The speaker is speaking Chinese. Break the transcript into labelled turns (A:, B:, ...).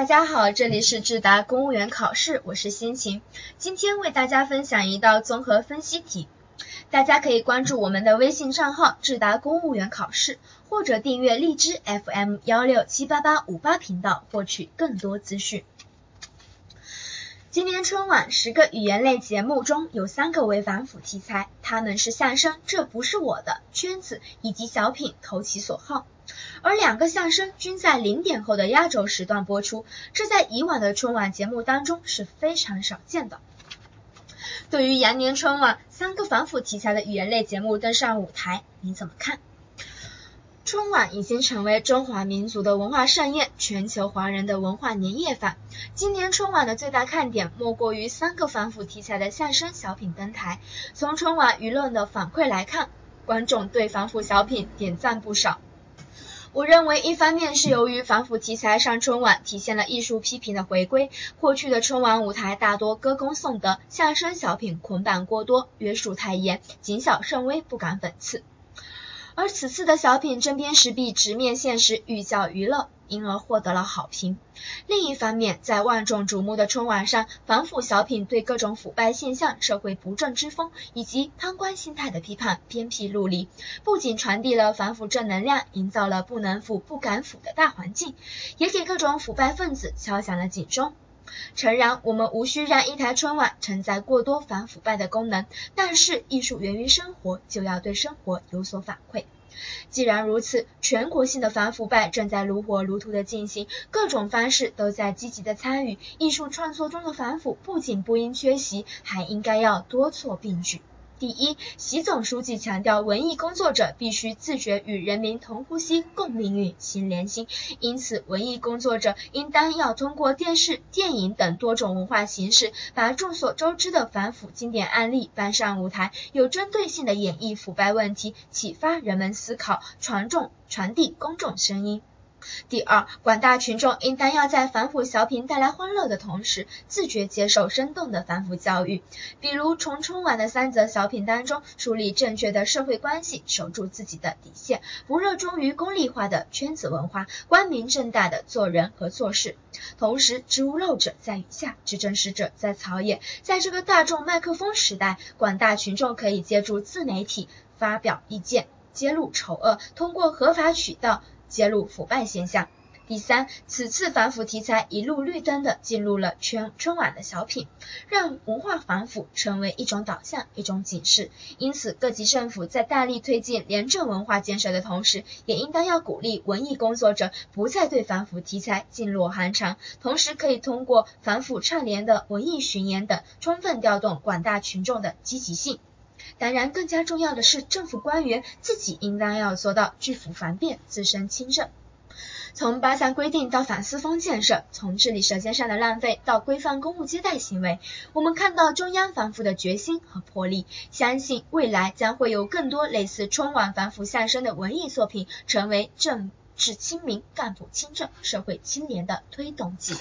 A: 大家好，这里是智达公务员考试，我是心情。今天为大家分享一道综合分析题，大家可以关注我们的微信账号智达公务员考试，或者订阅荔枝 FM 幺六七八八五八频道获取更多资讯。今年春晚十个语言类节目中有三个为反腐题材，他们是相声《这不是我的圈子》以及小品《投其所好》。而两个相声均在零点后的压轴时段播出，这在以往的春晚节目当中是非常少见的。对于羊年春晚三个反腐题材的语言类节目登上舞台，你怎么看？春晚已经成为中华民族的文化盛宴，全球华人的文化年夜饭。今年春晚的最大看点莫过于三个反腐题材的相声小品登台。从春晚舆论的反馈来看，观众对反腐小品点赞不少。我认为，一方面是由于反腐题材上春晚，体现了艺术批评的回归。过去的春晚舞台大多歌功颂德，相声小品捆绑过多，约束太严，谨小慎微，不敢讽刺。而此次的小品针砭时弊，直面现实，寓教于乐。因而获得了好评。另一方面，在万众瞩目的春晚上，反腐小品对各种腐败现象、社会不正之风以及贪官心态的批判鞭辟入里，不仅传递了反腐正能量，营造了不能腐、不敢腐的大环境，也给各种腐败分子敲响了警钟。诚然，我们无需让一台春晚承载过多反腐败的功能，但是艺术源于生活，就要对生活有所反馈。既然如此，全国性的反腐败正在如火如荼的进行，各种方式都在积极的参与。艺术创作中的反腐不仅不应缺席，还应该要多措并举。第一，习总书记强调，文艺工作者必须自觉与人民同呼吸、共命运、心连心。因此，文艺工作者应当要通过电视、电影等多种文化形式，把众所周知的反腐经典案例搬上舞台，有针对性的演绎腐败问题，启发人们思考，传众传递公众声音。第二，广大群众应当要在反腐小品带来欢乐的同时，自觉接受生动的反腐教育。比如，从春晚的三则小品当中，树立正确的社会关系，守住自己的底线，不热衷于功利化的圈子文化，光明正大的做人和做事。同时，知无漏者在雨下，知真实者在草野。在这个大众麦克风时代，广大群众可以借助自媒体发表意见，揭露丑恶，通过合法渠道。揭露腐败现象。第三，此次反腐题材一路绿灯的进入了春春晚的小品，让文化反腐成为一种导向、一种警示。因此，各级政府在大力推进廉政文化建设的同时，也应当要鼓励文艺工作者不再对反腐题材噤若寒蝉，同时可以通过反腐倡廉的文艺巡演等，充分调动广大群众的积极性。当然，更加重要的是，政府官员自己应当要做到拒腐防变、自身清正。从八项规定到反思风建设，从治理舌尖上的浪费到规范公务接待行为，我们看到中央反腐的决心和魄力。相信未来将会有更多类似春晚反腐相声的文艺作品，成为政治清明、干部清正、社会清廉的推动剂。